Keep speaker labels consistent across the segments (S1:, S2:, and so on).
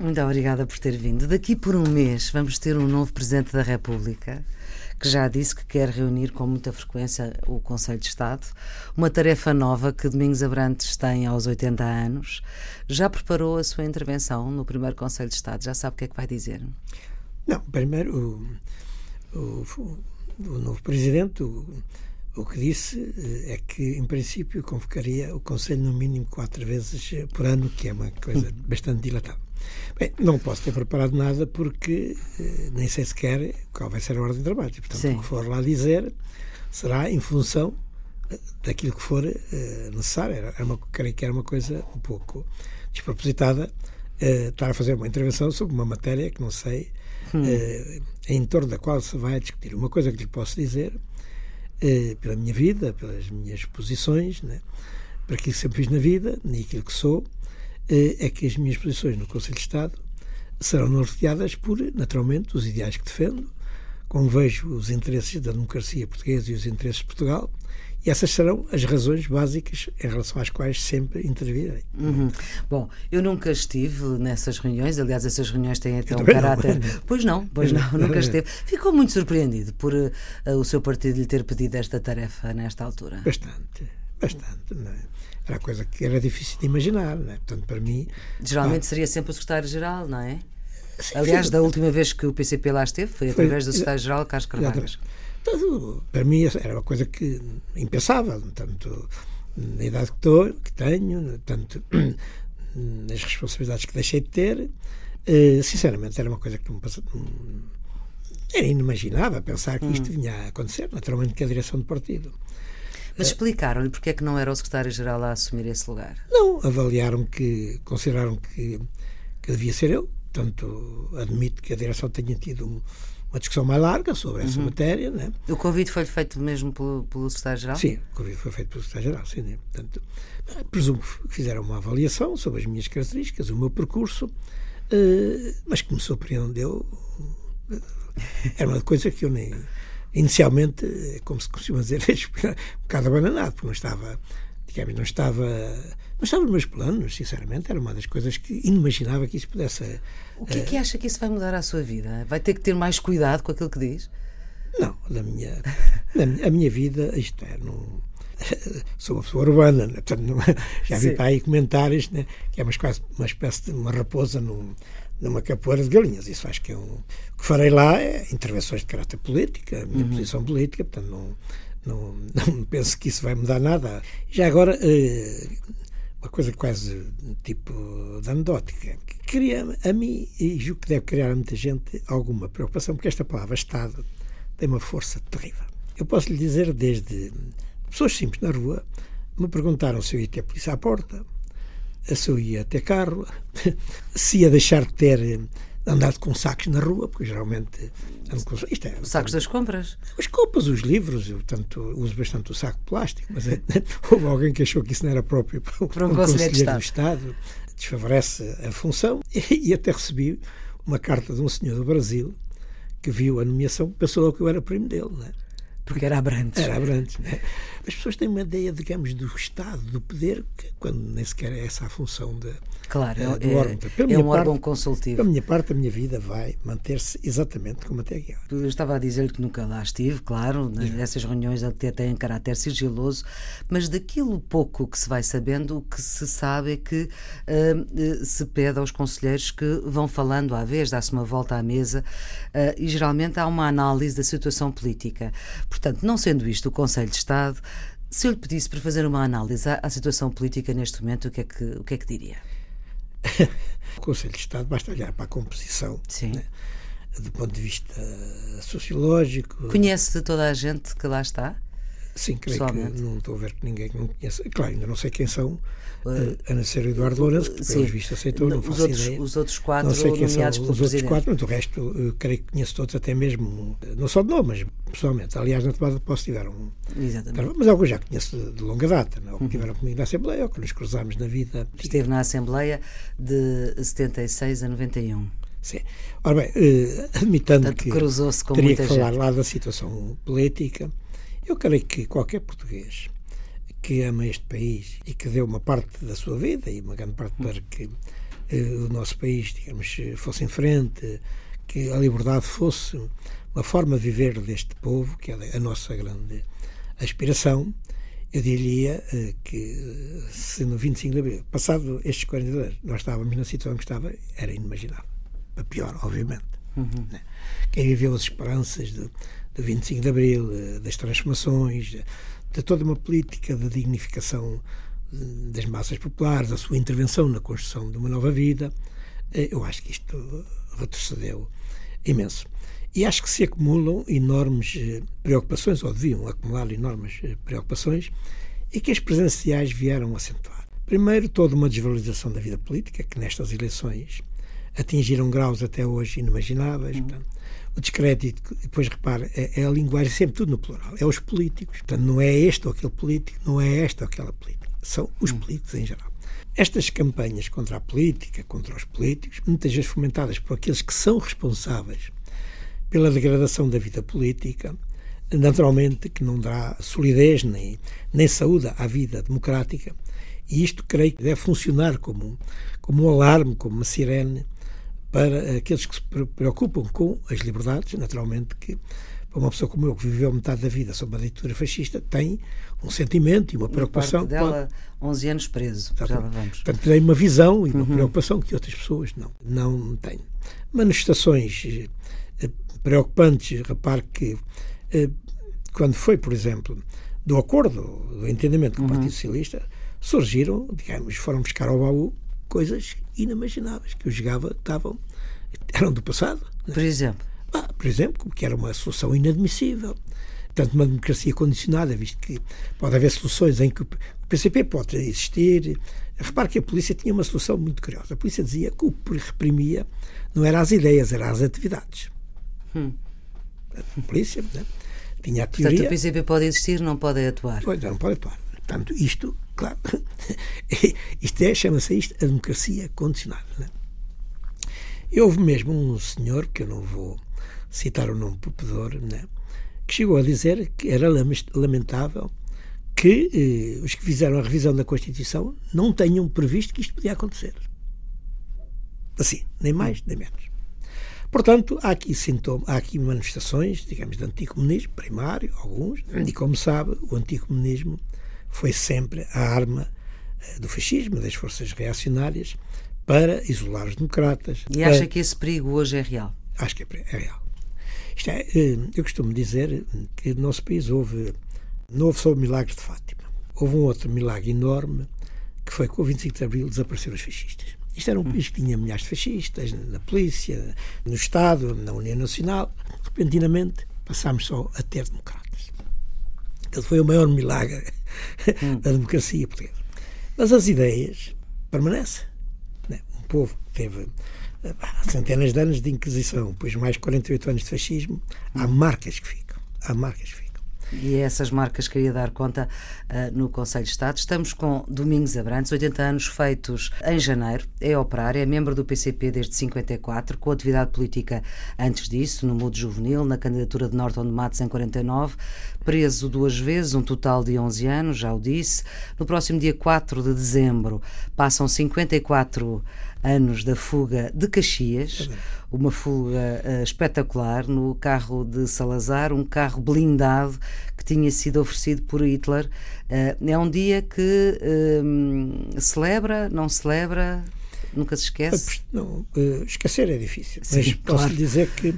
S1: Muito obrigada por ter vindo. Daqui por um mês vamos ter um novo Presidente da República que já disse que quer reunir com muita frequência o Conselho de Estado. Uma tarefa nova que Domingos Abrantes tem aos 80 anos. Já preparou a sua intervenção no primeiro Conselho de Estado? Já sabe o que é que vai dizer?
S2: Não, primeiro o, o, o novo Presidente. O, o que disse eh, é que, em princípio, convocaria o Conselho no mínimo quatro vezes por ano, que é uma coisa bastante dilatada. Bem, não posso ter preparado nada porque eh, nem sei sequer qual vai ser a ordem de trabalho. Portanto, Sim. o que for lá dizer será em função eh, daquilo que for uh, necessário. Era uma, creio que era uma coisa um pouco despropositada uh, estar a fazer uma intervenção sobre uma matéria que não sei hum. em torno da qual se vai discutir. Uma coisa que lhe posso dizer, pela minha vida, pelas minhas posições, né, para aquilo que sempre fiz na vida e aquilo que sou, eh, é que as minhas posições no Conselho de Estado serão norteadas por, naturalmente, os ideais que defendo, como vejo os interesses da democracia portuguesa e os interesses de Portugal, e essas serão as razões básicas em relação às quais sempre intervirei.
S1: Uhum. Bom, eu nunca estive nessas reuniões, aliás, essas reuniões têm até um caráter. Não. Pois não, pois não, nunca esteve. Ficou muito surpreendido por uh, o seu partido lhe ter pedido esta tarefa nesta altura?
S2: Bastante, bastante. Não é? Era coisa que era difícil de imaginar, né? Portanto, para mim.
S1: Geralmente seria sempre o secretário-geral, não é? Sim, Aliás, sim. da última vez que o PCP lá esteve foi, foi através do secretário-geral Carlos Carvalho.
S2: Para mim era uma coisa que impensável, tanto na idade que estou, que tenho, tanto nas responsabilidades que deixei de ter. Uh, sinceramente, era uma coisa que não passava. Era inimaginável pensar que isto hum. vinha a acontecer, naturalmente, que a direção do partido.
S1: Mas explicaram-lhe porque é que não era o secretário-geral a assumir esse lugar?
S2: Não, avaliaram que, consideraram que, que devia ser eu. Portanto, admito que a direção tenha tido uma discussão mais larga sobre essa uhum. matéria. Né?
S1: O convite foi feito mesmo pelo, pelo secretário-geral?
S2: Sim, o convite foi feito pelo secretário-geral, sim. Né? Portanto, presumo que fizeram uma avaliação sobre as minhas características, o meu percurso, uh, mas que me surpreendeu. Era uma coisa que eu nem inicialmente, é como se costuma dizer, um bocado abananado, porque não estava, digamos, não estava, não estava nos meus planos, sinceramente, era uma das coisas que inimaginava que isso pudesse.
S1: O que é que acha que isso vai mudar à sua vida? Vai ter que ter mais cuidado com aquilo que diz?
S2: Não, na minha, na, a minha vida, isto é, não, sou uma pessoa urbana, né? Portanto, já vi Sim. para aí comentários né? que é uma, quase uma espécie de uma raposa num, numa capoeira de galinhas. Isso acho que é um. O que farei lá é intervenções de caráter político, a minha uhum. posição política, portanto não, não, não penso que isso vai mudar nada. Já agora, eh, uma coisa quase tipo de anedótica, que cria a mim, e julgo que deve criar a muita gente, alguma preocupação, porque esta palavra Estado tem uma força terrível. Eu posso lhe dizer, desde pessoas simples na rua, me perguntaram se eu ia ter a polícia à porta, se eu ia ter carro, se ia deixar de ter eh, andado com sacos na rua, porque geralmente ando com
S1: isto é, os sacos das compras.
S2: As compras, os livros, eu tanto uso bastante o saco de plástico, mas é, houve alguém que achou que isso não era próprio para, para um, um conselheiro, de Estado. Estado, desfavorece a função e, e, até recebi uma carta de um senhor do Brasil que viu a nomeação, pensou logo que eu era primo dele, né?
S1: Porque era Abrantes.
S2: Era Abrantes. Né? As pessoas têm uma ideia, digamos, do Estado, do poder, quando nem sequer é essa a função de,
S1: Claro, é, do órgão. é um parte, órgão consultivo.
S2: A minha parte, a minha vida vai manter-se exatamente como até agora.
S1: Eu estava a dizer que nunca lá estive, claro, né? essas reuniões até têm caráter sigiloso, mas daquilo pouco que se vai sabendo, o que se sabe é que uh, se pede aos conselheiros que vão falando à vez, dá-se uma volta à mesa uh, e geralmente há uma análise da situação política. Portanto, não sendo isto o Conselho de Estado, se eu lhe pedisse para fazer uma análise à, à situação política neste momento, o que é que, o que, é que diria?
S2: O Conselho de Estado basta olhar para a composição. Né, do ponto de vista sociológico.
S1: Conhece toda a gente que lá está?
S2: Sim, creio que não estou a ver que ninguém que não conheça. Claro, ainda não sei quem são, uh, a não ser o Eduardo Lourenço, que pelos vistos aceitou, não, faço
S1: outros,
S2: ideia.
S1: Os outros quatro não sei quem são os
S2: outros
S1: presidente.
S2: quatro, mas o resto, eu creio que conheço todos, até mesmo, não só de nome, mas pessoalmente. Aliás, na tomada de posse tiveram.
S1: Exatamente.
S2: Mas alguns já conheço de, de longa data, não? É? Uhum. tiveram comigo na Assembleia, ou que nos cruzámos na vida.
S1: Esteve na Assembleia de 76 a 91.
S2: Sim. Ora bem, uh, admitando Portanto, que teria que falar lá da situação política, eu creio que qualquer português que ama este país e que deu uma parte da sua vida e uma grande parte para que o nosso país, digamos, fosse em frente, que a liberdade fosse uma forma de viver deste povo, que é a nossa grande aspiração, eu diria uh, que se no 25 de abril, passado estes 40 anos, nós estávamos na situação que estava, era inimaginável. Para pior, obviamente. Uhum. Né? Quem viveu as esperanças do, do 25 de abril, uh, das transformações, de, toda uma política de dignificação uh, das massas populares, a sua intervenção na construção de uma nova vida, eu acho que isto retrocedeu imenso. E acho que se acumulam enormes eh, preocupações, ou deviam acumular enormes eh, preocupações, e que as presenciais vieram acentuar. Primeiro, toda uma desvalorização da vida política, que nestas eleições atingiram graus até hoje inimagináveis. Uhum. Portanto, o descrédito, depois repare, é, é, a linguagem sempre tudo no plural, é os políticos. Portanto, não é este ou aquele político, não é esta ou aquela política, são os uhum. políticos em geral. Estas campanhas contra a política, contra os políticos, muitas vezes fomentadas por aqueles que são responsáveis pela degradação da vida política, naturalmente que não dá solidez nem, nem saúde à vida democrática, e isto creio que deve funcionar como, como um alarme, como uma sirene para aqueles que se preocupam com as liberdades, naturalmente que para uma pessoa como eu, que viveu metade da vida sob a ditadura fascista, tem um sentimento e uma preocupação.
S1: Parte dela, pode... 11 anos preso.
S2: Portanto, tem uma visão e uma uhum. preocupação que outras pessoas não, não têm. Manifestações eh, preocupantes. Repare que eh, quando foi, por exemplo, do acordo, do entendimento com o Partido uhum. Socialista, surgiram, digamos, foram buscar ao baú coisas inimagináveis que eu jogava, estavam, eram do passado.
S1: Né? Por exemplo?
S2: Ah, por exemplo, que era uma solução inadmissível. Portanto, uma democracia condicionada, visto que pode haver soluções em que o PCP pode existir. Repare que a polícia tinha uma solução muito curiosa. A polícia dizia que o que reprimia não eram as ideias, eram as atividades. Hum. A polícia né, tinha a teoria.
S1: Portanto, o PCP pode existir, não pode atuar.
S2: Pois, não pode atuar. Portanto, isto, claro, isto é, chama-se isto a democracia condicionada. Né? E houve mesmo um senhor, que eu não vou citar o nome popedor, né, que chegou a dizer que era lamentável que eh, os que fizeram a revisão da Constituição não tenham previsto que isto podia acontecer. Assim, nem mais nem menos. Portanto, há aqui sintomas, há aqui manifestações, digamos, de anticomunismo primário, alguns, e como sabe, o anticomunismo foi sempre a arma eh, do fascismo, das forças reacionárias, para isolar os democratas.
S1: E acha que esse perigo hoje é real?
S2: Acho que é, é real. É, eh, eu costumo dizer que no nosso país houve, não houve só o milagre de Fátima, houve um outro milagre enorme, que foi que com o 25 de Abril desapareceram os fascistas. Isto era um país que tinha milhares de fascistas na polícia, no Estado, na União Nacional. Repentinamente passámos só a ter democratas. Foi o maior milagre hum. da democracia portuguesa. Mas as ideias permanecem. Né? Um povo que teve centenas de anos de Inquisição, depois mais 48 anos de fascismo, há marcas que ficam. Há marcas que ficam.
S1: E essas marcas queria dar conta uh, no Conselho de Estado. Estamos com Domingos Abrantes, 80 anos feitos em janeiro, é operário, é membro do PCP desde 54, com atividade política antes disso, no Mudo Juvenil, na candidatura de Norton de Matos em 49, preso duas vezes, um total de 11 anos, já o disse. No próximo dia 4 de dezembro passam 54 anos da fuga de Caxias, uma fuga uh, espetacular no carro de Salazar, um carro blindado que tinha sido oferecido por Hitler. Uh, é um dia que uh, celebra, não celebra, nunca se esquece?
S2: Não, esquecer é difícil, Sim, mas claro. posso dizer que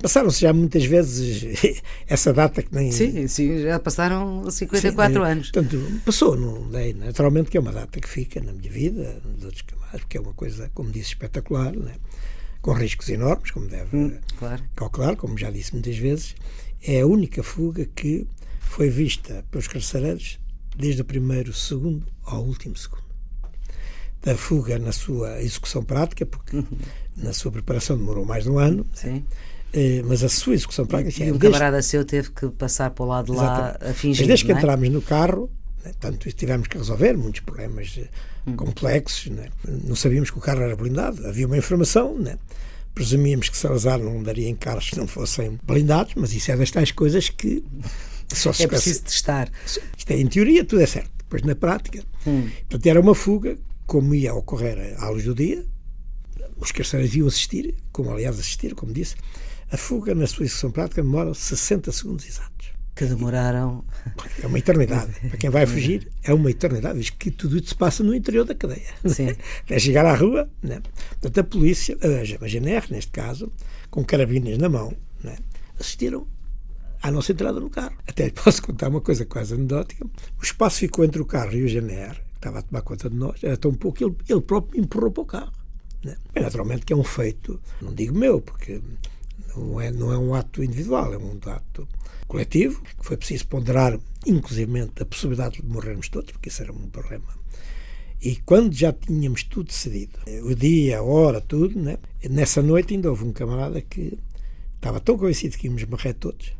S2: Passaram-se já muitas vezes essa data que nem.
S1: Sim, sim, já passaram 54 sim, anos.
S2: Portanto, passou, não é? Naturalmente que é uma data que fica na minha vida, nos outros camadas, porque é uma coisa, como disse, espetacular, né? com riscos enormes, como deve hum, claro. calcular, como já disse muitas vezes. É a única fuga que foi vista pelos carcereiros desde o primeiro segundo ao último segundo. Da fuga na sua execução prática, porque uhum. na sua preparação demorou mais de um ano. Né? Sim. Eh, mas a sua execução prática.
S1: E um camarada seu teve que passar para o lado de lá a fingir. Mas
S2: desde que
S1: é?
S2: entramos no carro, né, tanto tivemos que resolver muitos problemas eh, hum. complexos. Né? Não sabíamos que o carro era blindado, havia uma informação. Né? Presumíamos que Salazar não daria em carros que não fossem blindados, mas isso é das tais coisas que
S1: só se É preciso testar.
S2: Isto é, em teoria tudo é certo, depois na prática. Hum. Portanto, era uma fuga como ia ocorrer à luz do dia, os carcereiros iam assistir, como aliás assistiram, como disse, a fuga na sua execução prática demora 60 segundos exatos.
S1: Que demoraram.
S2: É uma eternidade. Para quem vai fugir, é uma eternidade. Diz que tudo isso se passa no interior da cadeia.
S1: Sim.
S2: Até chegar à rua, né? portanto, a polícia, a GNR, neste caso, com carabinas na mão, né? assistiram à nossa entrada no carro. Até lhe posso contar uma coisa quase anedótica. O espaço ficou entre o carro e o GNR, que estava a tomar conta de nós, era tão pouco que ele, ele próprio me empurrou para o carro. Né? Naturalmente que é um feito, não digo meu, porque não é, não é um ato individual, é um ato coletivo, que foi preciso ponderar, inclusive, a possibilidade de morrermos todos, porque isso era um problema. E quando já tínhamos tudo decidido, o dia, a hora, tudo, né? nessa noite ainda houve um camarada que estava tão convencido que íamos morrer todos,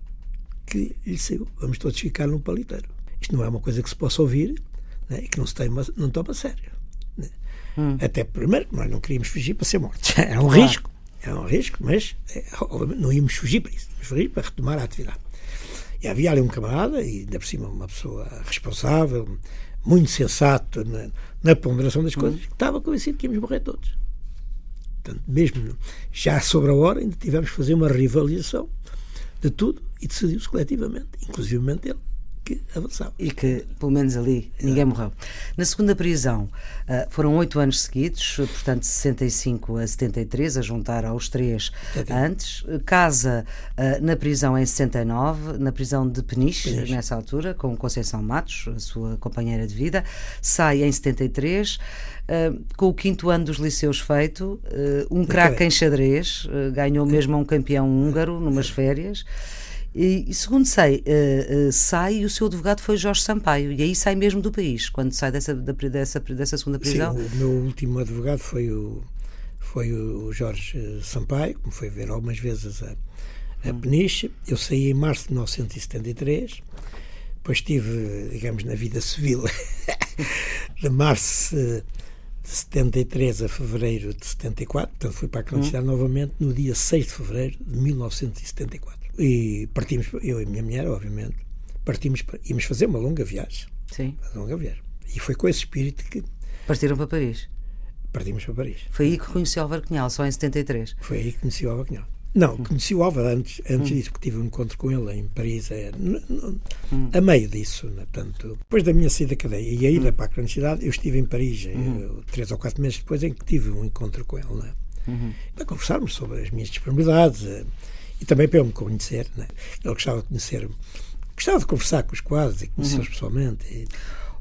S2: que lhe saiu, vamos todos ficar num paliteiro. Isto não é uma coisa que se possa ouvir né? e que não se tem, não toma a sério. Né? Hum. Até primeiro, nós não queríamos fugir para ser mortos. Era um claro. risco. Era um risco, mas é, não íamos fugir para isso. Íamos fugir para retomar a atividade. E havia ali um camarada, e ainda por cima uma pessoa responsável, muito sensato na, na ponderação das coisas, que estava convencido que íamos morrer todos. Portanto, mesmo já sobre a hora, ainda tivemos que fazer uma rivalização de tudo e decidiu-se coletivamente, inclusivamente ele que avançava.
S1: E que, pelo menos ali, ninguém morreu. Na segunda prisão, ah, foram oito anos seguidos, portanto, 65 a 73, a juntar aos três antes. Casa ah, na prisão em 69, na prisão de Peniche, Peniche, nessa altura, com Conceição Matos, a sua companheira de vida. Sai em 73. Uh, com o quinto ano dos liceus feito, uh, um craque em xadrez, uh, ganhou mesmo a um campeão húngaro numas férias. E, segundo sei, uh, uh, sai e o seu advogado foi Jorge Sampaio, e aí sai mesmo do país, quando sai dessa, da, dessa, dessa segunda prisão.
S2: Sim, o meu último advogado foi o, foi o Jorge Sampaio, que me foi ver algumas vezes a, a hum. Peniche. Eu saí em março de 1973, depois estive, digamos, na vida civil de março de 73 a fevereiro de 74, portanto fui para a clandestinidade hum. novamente no dia 6 de fevereiro de 1974. E partimos, eu e a minha mulher, obviamente, partimos, íamos fazer uma longa viagem.
S1: Sim.
S2: Uma longa viagem. E foi com esse espírito que.
S1: Partiram para Paris?
S2: Partimos para Paris.
S1: Foi aí que conheci o Álvaro Cunhal, só em 73?
S2: Foi aí que conheci o Álvaro Cunhal. Não, hum. conheci o Álvaro antes, antes hum. disso, porque tive um encontro com ele em Paris, é, hum. a meio disso. Né? Portanto, depois da minha saída da cadeia e a ida hum. para a clandestinidade, eu estive em Paris, hum. três ou quatro meses depois, em que tive um encontro com ele, né? Uhum. para conversarmos sobre as minhas disponibilidades, eh, e também para eu me conhecer. Né? Ele gostava de conhecer, gostava de conversar com os quadros e conhecê-los uhum. pessoalmente. E...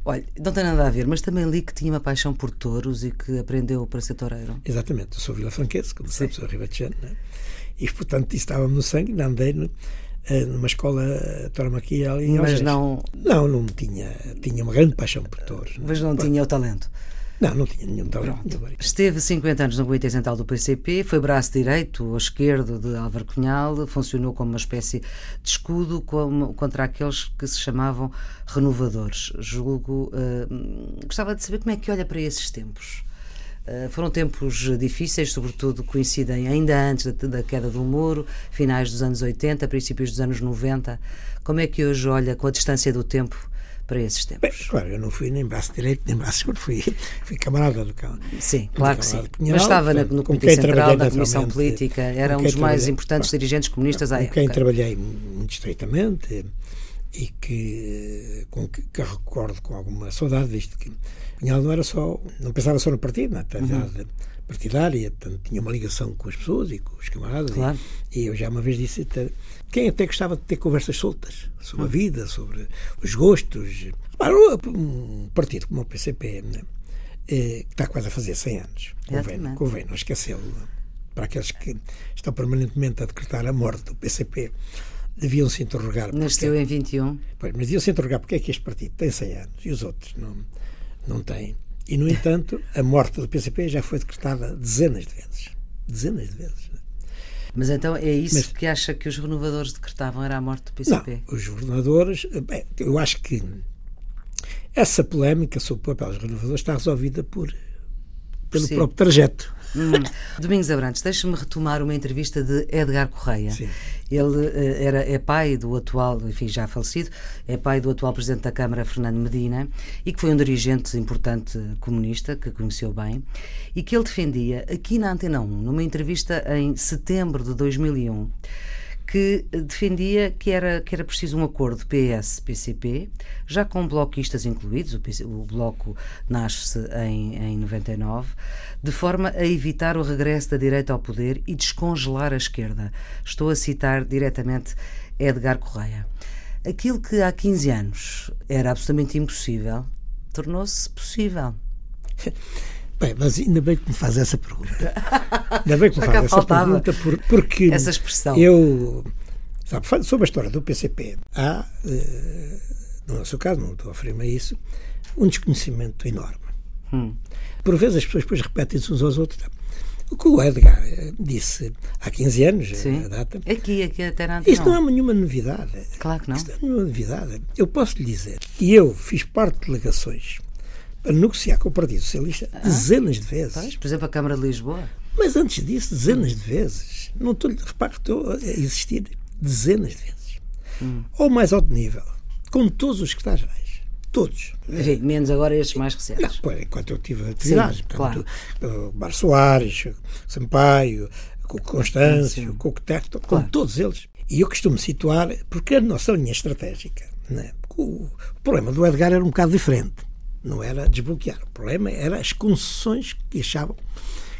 S1: Olha, não tem nada a ver, mas também li que tinha uma paixão por touros e que aprendeu para ser toureiro.
S2: Exatamente, eu sou vilafranquense, como Sim. sabe, sou ribatejano, né? e portanto isso estava-me no sangue, andei no, eh, numa escola eh, tauromaquia ali em
S1: Mas não...
S2: Não, não tinha, tinha uma grande paixão por touros.
S1: Mas não, não tinha o talento.
S2: Não, não tinha nenhum.
S1: Esteve 50 anos no Comitê Central do PCP, foi braço direito ou esquerdo de Álvaro Cunhal, funcionou como uma espécie de escudo como, contra aqueles que se chamavam renovadores. Julgo. Uh, gostava de saber como é que olha para esses tempos. Uh, foram tempos difíceis, sobretudo coincidem ainda antes da, da, queda do muro, finais dos anos 80, princípios dos anos 90. Como é que hoje olha, com a distância do tempo, para esses tempos.
S2: Bem, claro, eu não fui nem braço direito nem braço esquerdo, fui, fui camarada do cão.
S1: Sim, claro que sim. Cunhal, Mas estava na, no Comitê Central da Comissão Política, era um dos mais importantes claro, dirigentes comunistas à
S2: com
S1: época.
S2: Com quem trabalhei muito estreitamente e que, com que, que recordo com alguma saudade, visto que Cunhal não era só, não pensava só no partido, na atividade uhum. partidária, portanto, tinha uma ligação com as pessoas e com os camaradas.
S1: Claro.
S2: E, e eu já uma vez disse quem até gostava de ter conversas soltas sobre a vida, sobre os gostos. Um partido como o PCP, né, eh, que está quase a fazer 100 anos, convém, convém não esquecê-lo. Para aqueles que estão permanentemente a decretar a morte do PCP, deviam se interrogar.
S1: Nasceu porque, em 21.
S2: Pois, mas deviam se interrogar porque é que este partido tem 100 anos e os outros não, não têm. E, no entanto, a morte do PCP já foi decretada dezenas de vezes. Dezenas de vezes.
S1: Mas então é isso Mas, que acha que os renovadores decretavam, era a morte do PCP?
S2: Não, os renovadores, bem, eu acho que essa polémica sobre o papel dos renovadores está resolvida por, pelo Sim. próprio trajeto.
S1: Hum. Domingos Abrantes, deixe-me retomar uma entrevista de Edgar Correia.
S2: Sim.
S1: Ele uh, era, é pai do atual, enfim, já falecido, é pai do atual Presidente da Câmara, Fernando Medina, e que foi um dirigente importante comunista, que conheceu bem, e que ele defendia aqui na Antena 1, numa entrevista em setembro de 2001, que defendia que era, que era preciso um acordo PS-PCP, já com bloquistas incluídos, o, PC, o bloco nasce em, em 99, de forma a evitar o regresso da direita ao poder e descongelar a esquerda. Estou a citar diretamente Edgar Correia. Aquilo que há 15 anos era absolutamente impossível, tornou-se possível.
S2: Bem, mas ainda bem que me faz essa pergunta. Ainda bem que me faz essa pergunta, por, porque
S1: essa expressão.
S2: eu, sabe, sobre a história do PCP, há, eh, no nosso caso, não estou a referir-me a isso, um desconhecimento enorme. Hum. Por vezes as pessoas depois repetem-se uns aos outros. O que o Edgar eh, disse há 15 anos,
S1: Sim.
S2: a data.
S1: Aqui, aqui até na
S2: Isto não é nenhuma novidade.
S1: Claro que não.
S2: Isto não é nenhuma novidade. Eu posso lhe dizer que eu fiz parte de delegações para negociar com o Partido Socialista ah, dezenas de vezes.
S1: Pois, por exemplo, a Câmara de Lisboa.
S2: Mas antes disso, dezenas de vezes. Não estou, repare estou a existir dezenas de vezes. Hum. Ao mais alto nível, com todos os secretários-gerais. Todos.
S1: Enfim, menos agora estes mais recentes.
S2: Não, pois, enquanto eu tive atividades. Sim, portanto, claro. Bar Soares, Sampaio, Constâncio, com o Cotecto, com claro. todos eles. E eu costumo situar, porque a nossa linha estratégica, né, o problema do Edgar era um bocado diferente não era desbloquear. O problema era as concessões que achavam,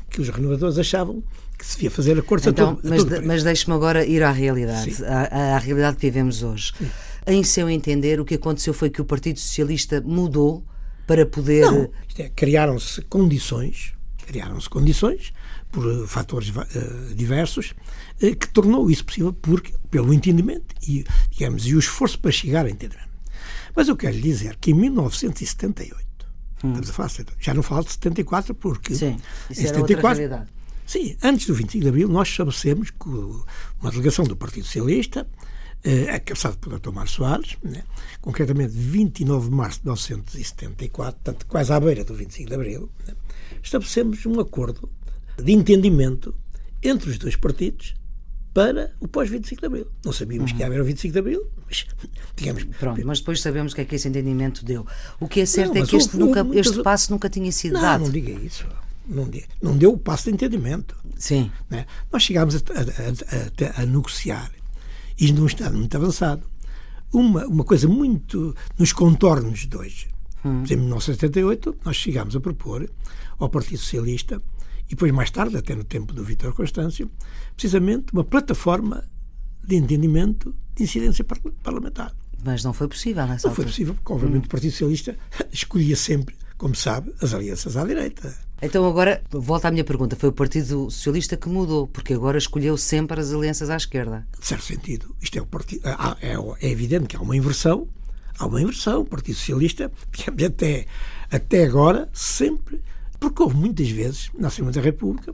S2: que os renovadores achavam que se devia fazer acordos
S1: então,
S2: a todo,
S1: mas,
S2: a todo
S1: mas deixe-me agora ir à realidade, à, à, realidade que vivemos hoje. Sim. Em seu entender, o que aconteceu foi que o Partido Socialista mudou para poder.
S2: Não, é, criaram-se condições, criaram-se condições por uh, fatores uh, diversos uh, que tornou isso possível porque pelo entendimento e digamos e o esforço para chegar a entendimento. Mas eu quero lhe dizer que em 1978, hum. estamos a falar, já não falo de 74 porque
S1: sim, isso em 74, outra
S2: Sim, antes do 25 de Abril nós estabelecemos que uma delegação do Partido Socialista é cabeçada por Dr. Mário Soares, né? concretamente 29 de março de 1974, portanto, quase à beira do 25 de Abril, né? estabelecemos um acordo de entendimento entre os dois partidos para o pós-25 de Abril. Não sabíamos uhum. que ia haver o 25 de Abril, mas digamos.
S1: Pronto, mas depois sabemos o que é que esse entendimento deu. O que é certo não, é que este, houve, nunca, muitas... este passo nunca tinha sido
S2: não,
S1: dado.
S2: Não, diga isso. Não, não deu o passo de entendimento.
S1: Sim.
S2: Né? Nós chegámos a, a, a, a, negociar, e num estado muito avançado, uma, uma coisa muito nos contornos de hoje. Hum. Em 1978, nós chegámos a propor ao Partido Socialista e depois mais tarde, até no tempo do Vítor Constâncio, precisamente uma plataforma de entendimento de incidência parlamentar.
S1: Mas não foi possível nessa
S2: Não
S1: altura.
S2: foi possível, porque obviamente hum. o Partido Socialista escolhia sempre, como sabe, as alianças à direita.
S1: Então agora, volta à minha pergunta, foi o Partido Socialista que mudou, porque agora escolheu sempre as alianças à esquerda.
S2: De certo sentido, isto é, o partido, é, é evidente que há uma inversão, há uma inversão, o Partido Socialista, até, até agora, sempre porque houve muitas vezes, na Assembleia da República,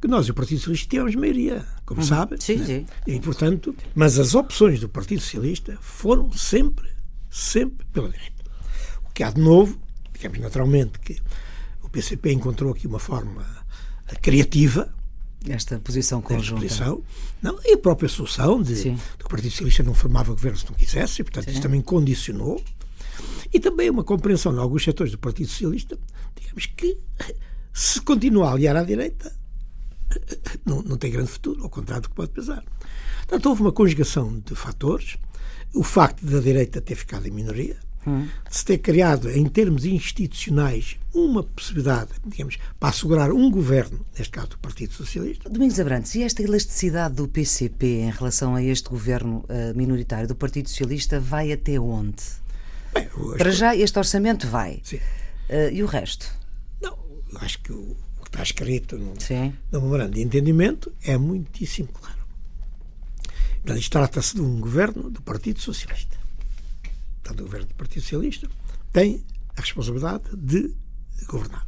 S2: que nós e o Partido Socialista tínhamos maioria, como uhum. sabe.
S1: Sim, né? sim.
S2: E, portanto, mas as opções do Partido Socialista foram sempre, sempre pela direita. O que há de novo, digamos naturalmente que o PCP encontrou aqui uma forma criativa
S1: esta posição conjunta.
S2: Posição, não, e a própria solução de, de, que o Partido Socialista não formava governo se não quisesse, e, portanto, Sim. isso também condicionou. E também uma compreensão de alguns setores do Partido Socialista, digamos que se continuar a aliar à direita, não, não tem grande futuro, ao contrário do que pode pensar. Portanto, houve uma conjugação de fatores. O facto da direita ter ficado em minoria, hum. de se ter criado, em termos institucionais, uma possibilidade, digamos, para assegurar um governo, neste caso do Partido Socialista.
S1: Domingos Abrantes, e esta elasticidade do PCP em relação a este governo uh, minoritário do Partido Socialista vai até onde? Bem, Para já, este orçamento vai.
S2: Sim.
S1: Uh, e o resto?
S2: Não, acho que o, o que está escrito no, no memorando de entendimento é muitíssimo claro. Portanto, isto trata-se de um governo do Partido Socialista. Portanto, o governo do Partido Socialista tem a responsabilidade de governar.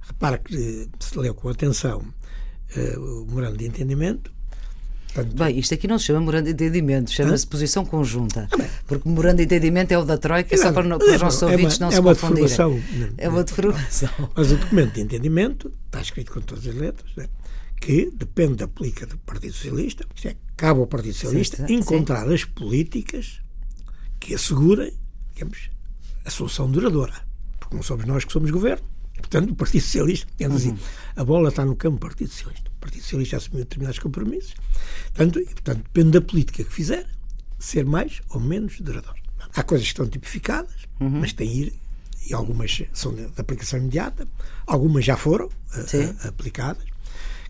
S2: Repara que, se leu com atenção uh, o memorando de entendimento,
S1: Portanto, bem, isto aqui não se chama memorando de entendimento, chama-se posição conjunta. Ah, porque memorando de entendimento é o da Troika, é só para, para os nossos é ouvintes uma, não é se uma confundirem. É uma deformação.
S2: Mas o documento de entendimento está escrito com todas as letras, né? que depende da política do Partido Socialista, isto é, cabe ao Partido Socialista sim, encontrar sim. as políticas que assegurem, digamos, a solução duradoura. Porque não somos nós que somos governo. Portanto, o Partido Socialista, assim, uhum. assim, a bola está no campo do Partido Socialista. Partido Socialista assumiu determinados compromissos. Portanto, e, portanto, depende da política que fizer, ser mais ou menos duradouro. Há coisas que estão tipificadas, uhum. mas tem ir, e algumas são de, de aplicação imediata, algumas já foram a, eh, a, aplicadas.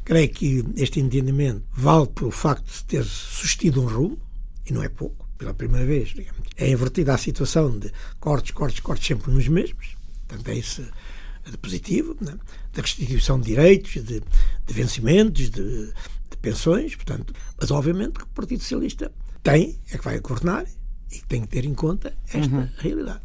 S2: Creio que este entendimento vale pelo facto de ter sustido um rumo, e não é pouco, pela primeira vez, digamos. É invertida a situação de cortes, cortes, cortes sempre nos mesmos. Portanto, é isso positivo, né? da restituição de direitos, de, de vencimentos, de, de, pensões, portanto, mas obviamente que o Partido Socialista tem, é que vai governar e tem que ter em conta esta uhum. realidade.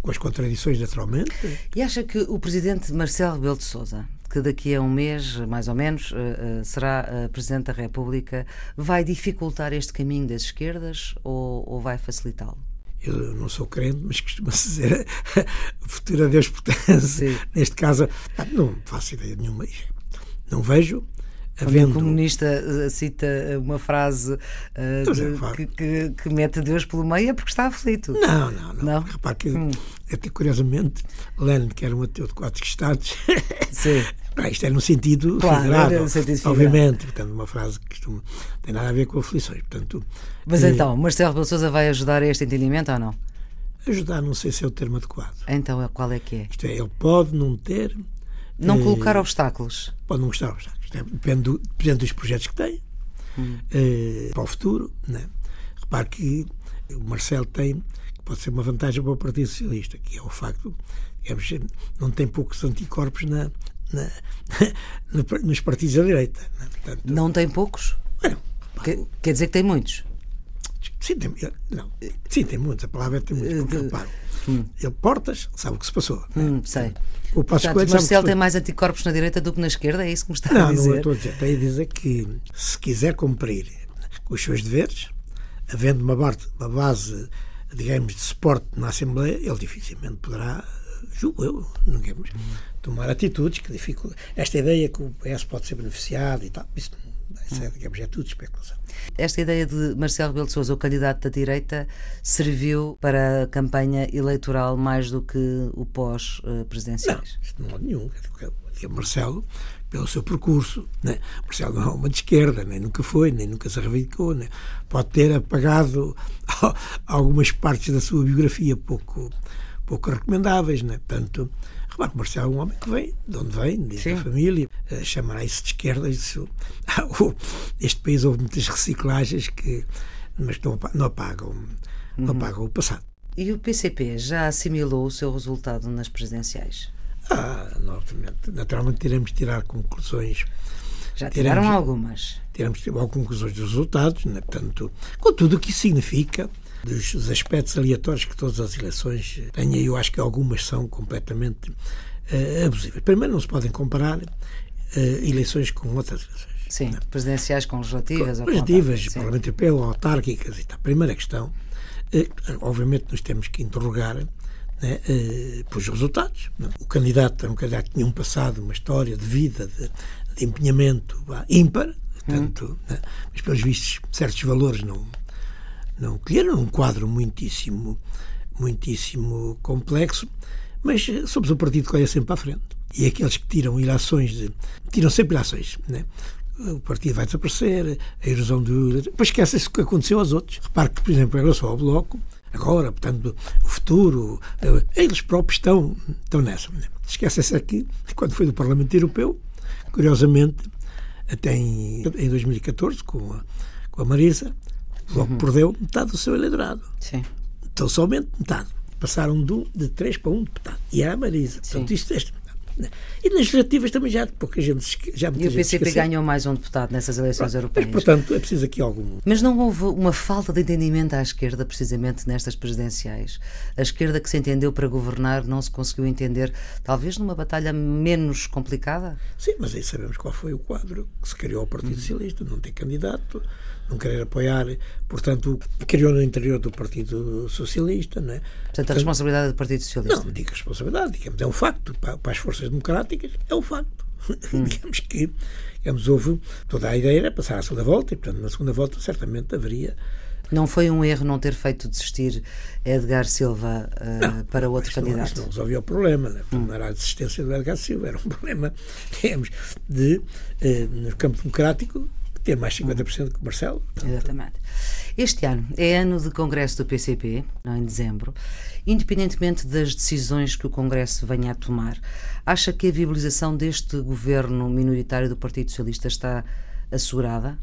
S2: Com as contradições, naturalmente.
S1: E acha que o Presidente Marcelo Rebelo de Sousa, que daqui a um mês, mais ou menos, eh, eh, será eh, Presidente da República, vai dificultar este caminho das esquerdas ou, ou vai facilitá-lo?
S2: Eu não sou crente, mas costuma-se dizer o futuro a Deus pertence. Neste caso, não faço ideia nenhuma. Não vejo. Havendo...
S1: O comunista eh, cita uma frase uh, de, que, que, que, mete Deus pelo meio é porque está aflito.
S2: Não, não, não. não? Repare que, hum. até curiosamente, Lenin, que era um ateu de quatro estados, Ah, isto é no sentido claro, figurado, no sentido obviamente, portanto, uma frase que costuma, tem nada a ver com aflições. Portanto,
S1: Mas eh, então, Marcelo Rebelo Sousa vai ajudar a este entendimento ou não?
S2: Ajudar, não sei se é o termo adequado.
S1: Então, qual é que é?
S2: Isto é, ele pode não ter.
S1: Não eh, colocar obstáculos.
S2: Pode não gostar obstáculos. É, depende, do, depende dos projetos que tem hum. eh, para o futuro. Né? Repare que o Marcelo tem, que pode ser uma vantagem para o Partido Socialista, que é o facto, digamos, não tem poucos anticorpos na, na, nos partidos da direita.
S1: Né? Portanto, não tem poucos? Bueno, quer, quer dizer que tem muitos?
S2: Sim, tem, não, sim, tem muitos. A palavra é tem muitos. Reparo, hum. ele Portas sabe o que se passou.
S1: Né? Hum, sei. O Passo Portanto, Marcelo tem mais anticorpos na direita do que na esquerda? É isso que me está
S2: não,
S1: a dizer?
S2: Não, não estou a dizer. Tem a dizer que se quiser cumprir os seus deveres, havendo uma, uma base, digamos, de suporte na Assembleia, ele dificilmente poderá julgo eu, não queremos tomar atitudes que dificultam. Esta ideia que o PS pode ser beneficiado e tal, isso, isso é, digamos, é tudo especulação.
S1: Esta ideia de Marcelo Rebelo de Sousa, o candidato da direita, serviu para a campanha eleitoral mais do que o pós-presidenciais?
S2: Não, não há nenhum. Marcelo, pelo seu percurso, né? Marcelo não é uma de esquerda, nem nunca foi, nem nunca se reivindicou, né? pode ter apagado algumas partes da sua biografia pouco pouco recomendáveis, né? Portanto, que Marcelo é um homem que vem, de onde vem, desde a família, uh, chamará isso de esquerda. Isso, este país houve muitas reciclagens que, mas não, não apagam, não uhum. apagam o passado.
S1: E o PCP já assimilou o seu resultado nas presidenciais?
S2: Ah, novamente. Naturalmente teremos de tirar conclusões.
S1: Já tiraram teremos, algumas.
S2: Teremos de tirar conclusões dos resultados, né? portanto, com tudo o que isso significa dos aspectos aleatórios que todas as eleições têm, eu acho que algumas são completamente uh, abusivas. Primeiro, não se podem comparar uh, eleições com outras eleições.
S1: Sim, não. presidenciais com legislativas. Com
S2: legislativas, Parlamento Europeu, autárquicas e tal. Primeira questão, uh, obviamente nós temos que interrogar né, uh, pelos resultados. Não? O candidato era um candidato que tinha um passado, uma história de vida, de, de empenhamento ímpar, tanto, hum. né, mas pelos vistos certos valores não não colheram um quadro muitíssimo, muitíssimo complexo, mas somos um partido que olha sempre para a frente. E aqueles que tiram ilações, de, tiram sempre ilações, né? o partido vai desaparecer, a erosão do. Depois esquece-se o que aconteceu aos outros. Repare que, por exemplo, em relação ao Bloco, agora, portanto, o futuro, eh, eles próprios estão, estão nessa. Né? Esquece-se aqui, quando foi do Parlamento Europeu, curiosamente, até em, em 2014, com a, com a Marisa, Logo uhum. perdeu metade do seu eleitorado. Sim. Então somente metade. Passaram de, de 3 para 1 deputado. E era a Marisa. Portanto, isto, este, E nas legislativas também já pouca gente já
S1: E o PCP ganhou mais um deputado nessas eleições
S2: Pronto,
S1: europeias.
S2: Mas, portanto, é preciso aqui algum.
S1: Mas não houve uma falta de entendimento à esquerda, precisamente nestas presidenciais. A esquerda que se entendeu para governar não se conseguiu entender, talvez numa batalha menos complicada?
S2: Sim, mas aí sabemos qual foi o quadro que se criou ao Partido Socialista, não tem candidato não querer apoiar, portanto, criou no interior do Partido Socialista. Não é?
S1: Portanto, a responsabilidade é do Partido Socialista.
S2: Não, digo responsabilidade, digamos, é um facto. Para, para as forças democráticas, é um facto. Hum. digamos que digamos, houve toda a ideia era passar à segunda volta e, portanto, na segunda volta certamente haveria.
S1: Não foi um erro não ter feito desistir Edgar Silva uh, não, para outro candidato? Não,
S2: isso não resolvia o problema. Né? Hum. Não era a desistência do Edgar Silva, era um problema, digamos, de, uh, no campo democrático, ter mais 50% que o Marcelo.
S1: Portanto... Exatamente. Este ano é ano de congresso do PCP, em dezembro. Independentemente das decisões que o Congresso venha a tomar, acha que a viabilização deste governo minoritário do Partido Socialista está assegurada?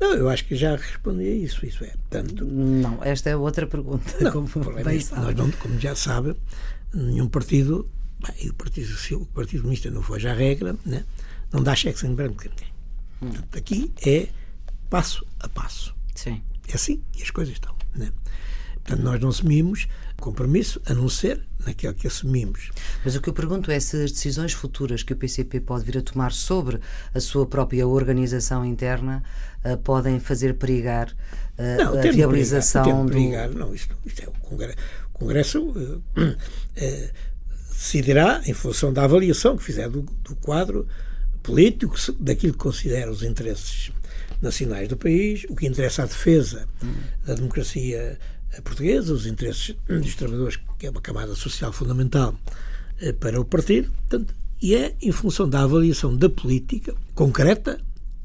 S2: Não, eu acho que já respondi a isso. Isso é, tanto.
S1: Não, esta é outra pergunta.
S2: Não, como, bem é nós não, como já sabe, nenhum partido, bem, o Partido, o partido Comunista não foi já a regra, né? não dá cheques em branco a ninguém. Portanto, aqui é passo a passo.
S1: Sim.
S2: É assim que as coisas estão. Né? Portanto, nós não assumimos compromisso a não ser naquele que assumimos.
S1: Mas o que eu pergunto é se as decisões futuras que o PCP pode vir a tomar sobre a sua própria organização interna uh, podem fazer perigar uh, não, a viabilização
S2: do. Perigar, não, isto, isto é o Congresso. O Congresso uh, decidirá em função da avaliação que fizer do, do quadro político, daquilo que considera os interesses nacionais do país, o que interessa à defesa da democracia portuguesa, os interesses dos trabalhadores, que é uma camada social fundamental eh, para o partido, portanto, e é em função da avaliação da política concreta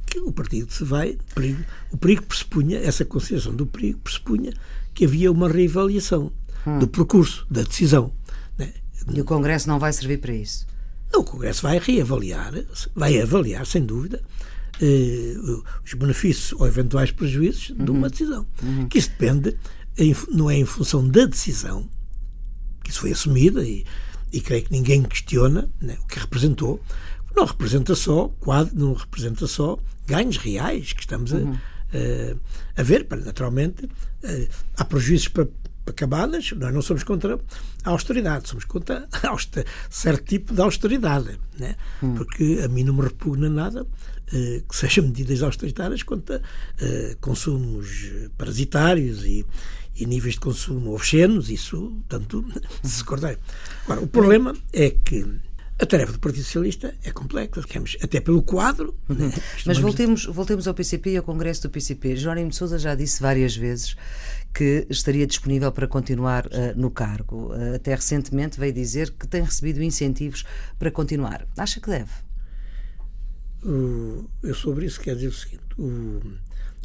S2: que o partido se vai. Perigo, o perigo pressupunha, essa consideração do perigo pressupunha que havia uma reavaliação hum. do percurso, da decisão.
S1: Né? E o Congresso não vai servir para isso?
S2: O Congresso vai reavaliar, vai avaliar, sem dúvida, eh, os benefícios ou eventuais prejuízos uhum. de uma uhum. decisão. Uhum. Que isso depende, não é em função da decisão, que isso foi assumida e, e creio que ninguém questiona né, o que representou. Não representa só quadro, não representa só ganhos reais que estamos uhum. a, a, ver. Naturalmente, eh, há prejuízos para camadas, nós não somos contra a austeridade, somos contra certo tipo de austeridade, né? Hum. porque a mim não me repugna nada eh, que sejam medidas austeritárias contra eh, consumos parasitários e, e, níveis de consumo obscenos, isso tanto se recordar. Agora, o problema é que a tarefa do Partido Socialista é complexa, digamos, até pelo quadro.
S1: Uhum. Né? Mas voltemos, voltemos ao PCP e ao Congresso do PCP. Jerónimo de Sousa já disse várias vezes que estaria disponível para continuar uh, no cargo. Uh, até recentemente veio dizer que tem recebido incentivos para continuar. Acha que deve?
S2: Uh, eu sobre isso quero dizer o seguinte: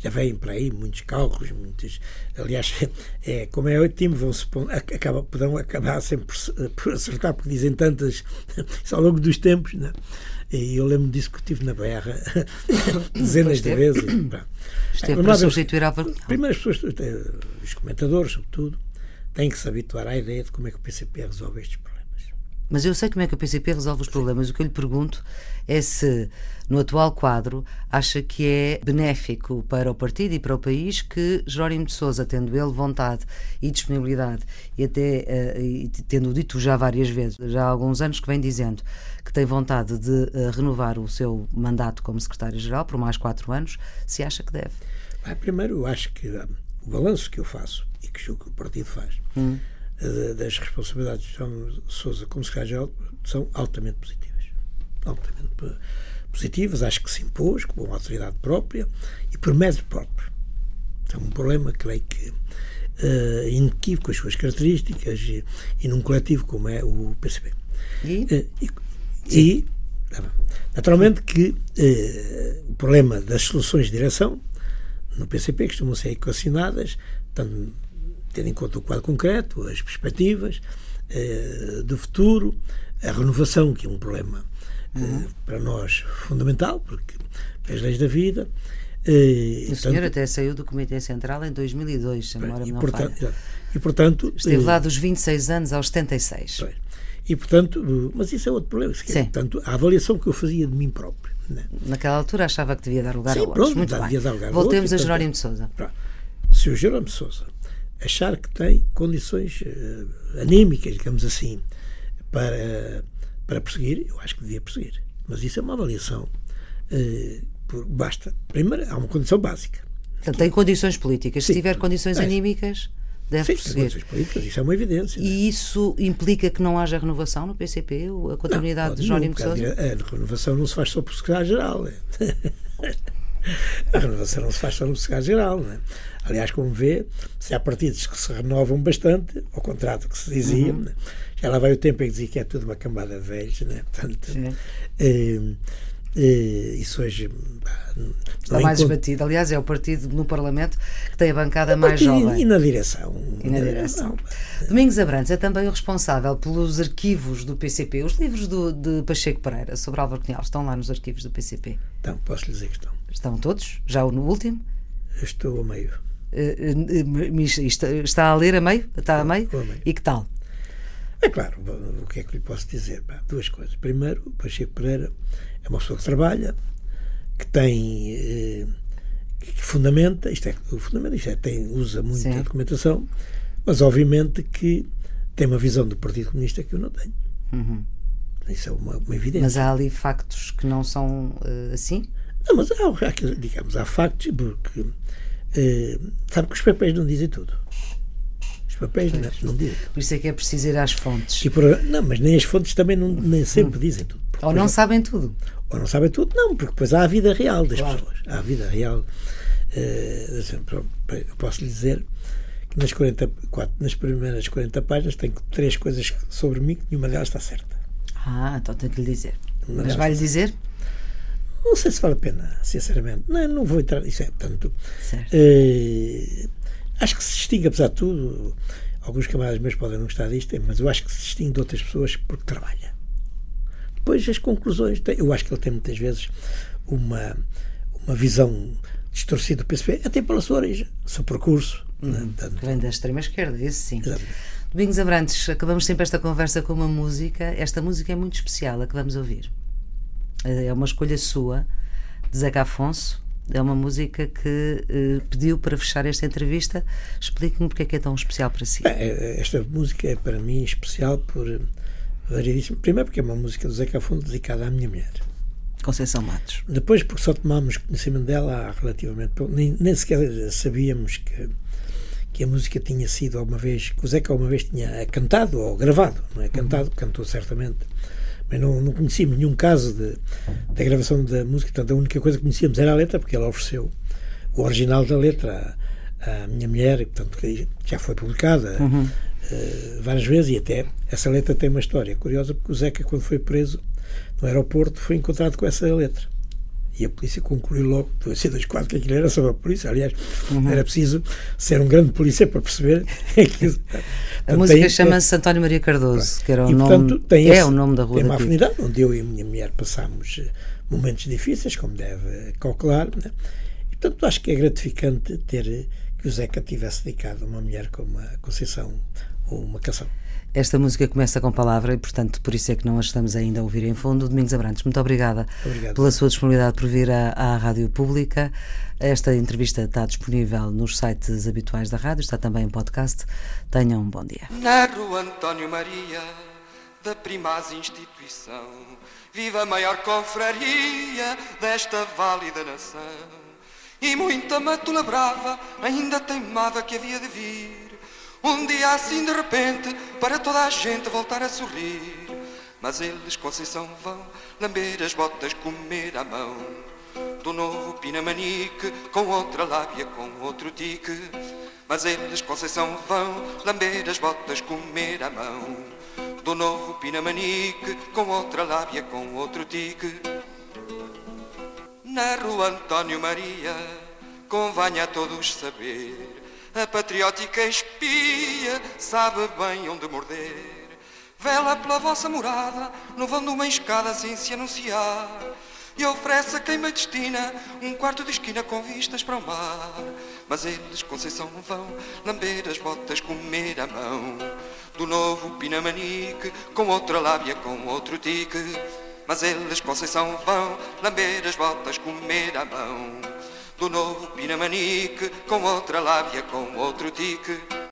S2: já vêm para aí muitos cálculos, muitos. Aliás, é, como é ótimo, vão -se, acaba, poderão acabar sempre por, por acertar, porque dizem tantas isso ao longo dos tempos. Né? E eu lembro disso que estive na berra dezenas de vezes.
S1: Esteve para substituir a
S2: Primeiro, as pessoas, eh, os comentadores, sobretudo, têm que se habituar à ideia de como é que o PCP resolve estes problemas.
S1: Mas eu sei como é que o PCP resolve os problemas. O que eu lhe pergunto é se, no atual quadro, acha que é benéfico para o partido e para o país que Jerónimo de Sousa, tendo ele vontade e disponibilidade, e até uh, e tendo dito já várias vezes, já há alguns anos que vem dizendo que tem vontade de uh, renovar o seu mandato como secretário-geral por mais quatro anos, se acha que deve?
S2: Bem, primeiro, eu acho que um, o balanço que eu faço e que o partido faz. Hum das responsabilidades de João Sousa como secretário-geral são altamente positivas. Altamente positivas, acho que se impôs com uma autoridade própria e por mérito próprio. É um problema, creio que, uh, inequívoco com as suas características e, e, num coletivo como é o PCB.
S1: E? Uh, e,
S2: e naturalmente que uh, o problema das soluções de direção no PCP costumam ser equacionadas, tanto tendo em conta o quadro concreto, as perspectivas eh, do futuro, a renovação, que é um problema eh, uhum. para nós fundamental, porque as leis da vida.
S1: Eh, o senhor até saiu do Comitê Central em 2002, se a memória
S2: e,
S1: não
S2: portanto,
S1: falha.
S2: E, portanto,
S1: Esteve lá dos 26 anos aos 76.
S2: E, portanto, mas isso é outro problema. É, portanto, a avaliação que eu fazia de mim próprio. Né?
S1: Naquela altura achava que devia dar lugar
S2: Sim,
S1: a
S2: outros.
S1: Muito
S2: bem. Devia dar lugar
S1: Voltemos
S2: a,
S1: Jerónimo de Souza.
S2: Se o Jerónimo de Souza achar que tem condições uh, anímicas, digamos assim, para, para prosseguir, eu acho que devia prosseguir. Mas isso é uma avaliação. Uh, por, basta. Primeiro, há uma condição básica.
S1: Portanto, tem condições políticas. Sim, Se tiver condições é. anímicas, deve
S2: Sim,
S1: prosseguir.
S2: condições políticas, isso é uma evidência.
S1: E é? isso implica que não haja renovação no PCP, a continuidade não, de Jerónimo Sousa?
S2: A renovação não se faz só por secretário-geral. a renovação não se faz só no secretário-geral. É? Aliás, como vê, se há partidos que se renovam bastante, ao contrário do que se dizia, uhum. já lá vai o tempo em que dizia que é tudo uma cambada de velhos, né? Portanto, eh, eh, isso hoje
S1: está mais esbatido. Aliás, é o partido no Parlamento que tem a bancada mais jovem.
S2: E na direção.
S1: E na direção. Domingos Abrantes é também o responsável pelos arquivos do PCP. Os livros do, de Pacheco Pereira sobre Álvaro Cunhal estão lá nos arquivos do PCP?
S2: Então, posso lhe dizer que estão.
S1: Estão todos? Já no último?
S2: Estou a meio.
S1: Uh, está a ler a meio? Está a meio?
S2: a meio.
S1: E que tal?
S2: É claro, o que é que lhe posso dizer? duas coisas. Primeiro, o Pacheco Pereira é uma pessoa que trabalha, que tem. Eh, que fundamenta, isto é, o fundamento, isto é, tem, usa muita Sim. documentação, mas obviamente que tem uma visão do Partido Comunista que eu não tenho. Uhum. Isso é uma, uma, evidência.
S1: Mas há ali factos que não são uh, assim?
S2: Não, mas há, digamos, há factos porque uh, sabe que os papéis não dizem tudo. Os papéis não, não, dizem.
S1: Por isso é que é preciso ir às fontes.
S2: Por, não, mas nem as fontes também não, nem sempre dizem tudo.
S1: Ou não sabem tudo.
S2: Ou não sabem tudo, não, porque depois há a vida real das claro. pessoas. Há a vida real. Uh, eu posso lhe dizer que nas, 44, nas primeiras 40 páginas tenho três coisas sobre mim que nenhuma delas está certa.
S1: Ah, então tenho que lhe dizer. Mas vai-lhe dizer?
S2: Não sei se vale a pena, sinceramente. Não, não vou entrar. Isso é, portanto. Uh, acho que se distingue, apesar de tudo, alguns camaradas meus podem não gostar disto, mas eu acho que se distingue de outras pessoas porque trabalha depois as conclusões. Eu acho que ele tem muitas vezes uma, uma visão distorcida do PSP, até pela sua origem, seu percurso.
S1: Uhum. Tanto... Vem da extrema-esquerda, isso sim. Exatamente. Domingos Abrantes, acabamos sempre esta conversa com uma música. Esta música é muito especial, a que vamos ouvir. É uma escolha sua, de Zeca Afonso. É uma música que eh, pediu para fechar esta entrevista. Explique-me porque é que é tão especial para si.
S2: É, esta música é para mim especial por variedíssimo. Primeiro porque é uma música do Zeca Fundo dedicada à minha mulher.
S1: Conceição Matos.
S2: Depois porque só tomámos conhecimento dela há relativamente pouco. Nem, nem sequer sabíamos que, que a música tinha sido alguma vez, que o Zeca alguma vez tinha cantado ou gravado. Não é cantado, uhum. cantou certamente. Mas não, não conhecíamos nenhum caso da gravação da música. Portanto, a única coisa que conhecíamos era a letra, porque ela ofereceu o original da letra à, à minha mulher, e, portanto, que já foi publicada. Uhum uh, várias vezes, e até essa letra tem uma história curiosa, porque o Zeca, quando foi preso no aeroporto, foi encontrado com essa letra. E a polícia concluiu logo, do C24, que aquilo era sobre a polícia. Aliás, uhum. era preciso ser um grande polícia para perceber aquilo.
S1: A música chama-se António Maria Cardoso, que era o e, nome, portanto, tem é esse, o nome da rua.
S2: Tem uma afinidade, onde eu e a minha mulher passámos eh, momentos difíceis, como deve calcular. Né? E, portanto, acho que é gratificante ter eh, que o Zeca tivesse dedicado a uma mulher como a Conceição uma canção.
S1: Esta música começa com palavra e, portanto, por isso é que não a estamos ainda a ouvir em fundo. Domingos Abrantes, muito obrigada
S2: Obrigado.
S1: pela sua disponibilidade por vir à, à Rádio Pública. Esta entrevista está disponível nos sites habituais da rádio, está também em podcast. Tenham um bom dia.
S3: Na rua António Maria, da Primaz Instituição, viva a maior confraria desta válida nação. E muita matula brava ainda teimava que havia de vir um dia assim de repente, para toda a gente voltar a sorrir. Mas eles, Conceição, vão lamber as botas, comer a mão. Do novo Pinamanique, com outra lábia, com outro tique. Mas eles, Conceição, vão lamber as botas, comer a mão. Do novo Pinamanique, com outra lábia, com outro tique. Na rua António Maria, convém a todos saber a patriótica espia sabe bem onde morder. Vela pela vossa morada, no vão de uma escada sem se anunciar. e oferece a quem me destina um quarto de esquina com vistas para o mar. Mas eles, Conceição, vão lamber as botas, comer a mão do novo Pinamanique, com outra lábia, com outro tique. Mas eles, Conceição, vão lamber as botas, comer a mão do novo Pinamanique, com outra lábia, com outro tique.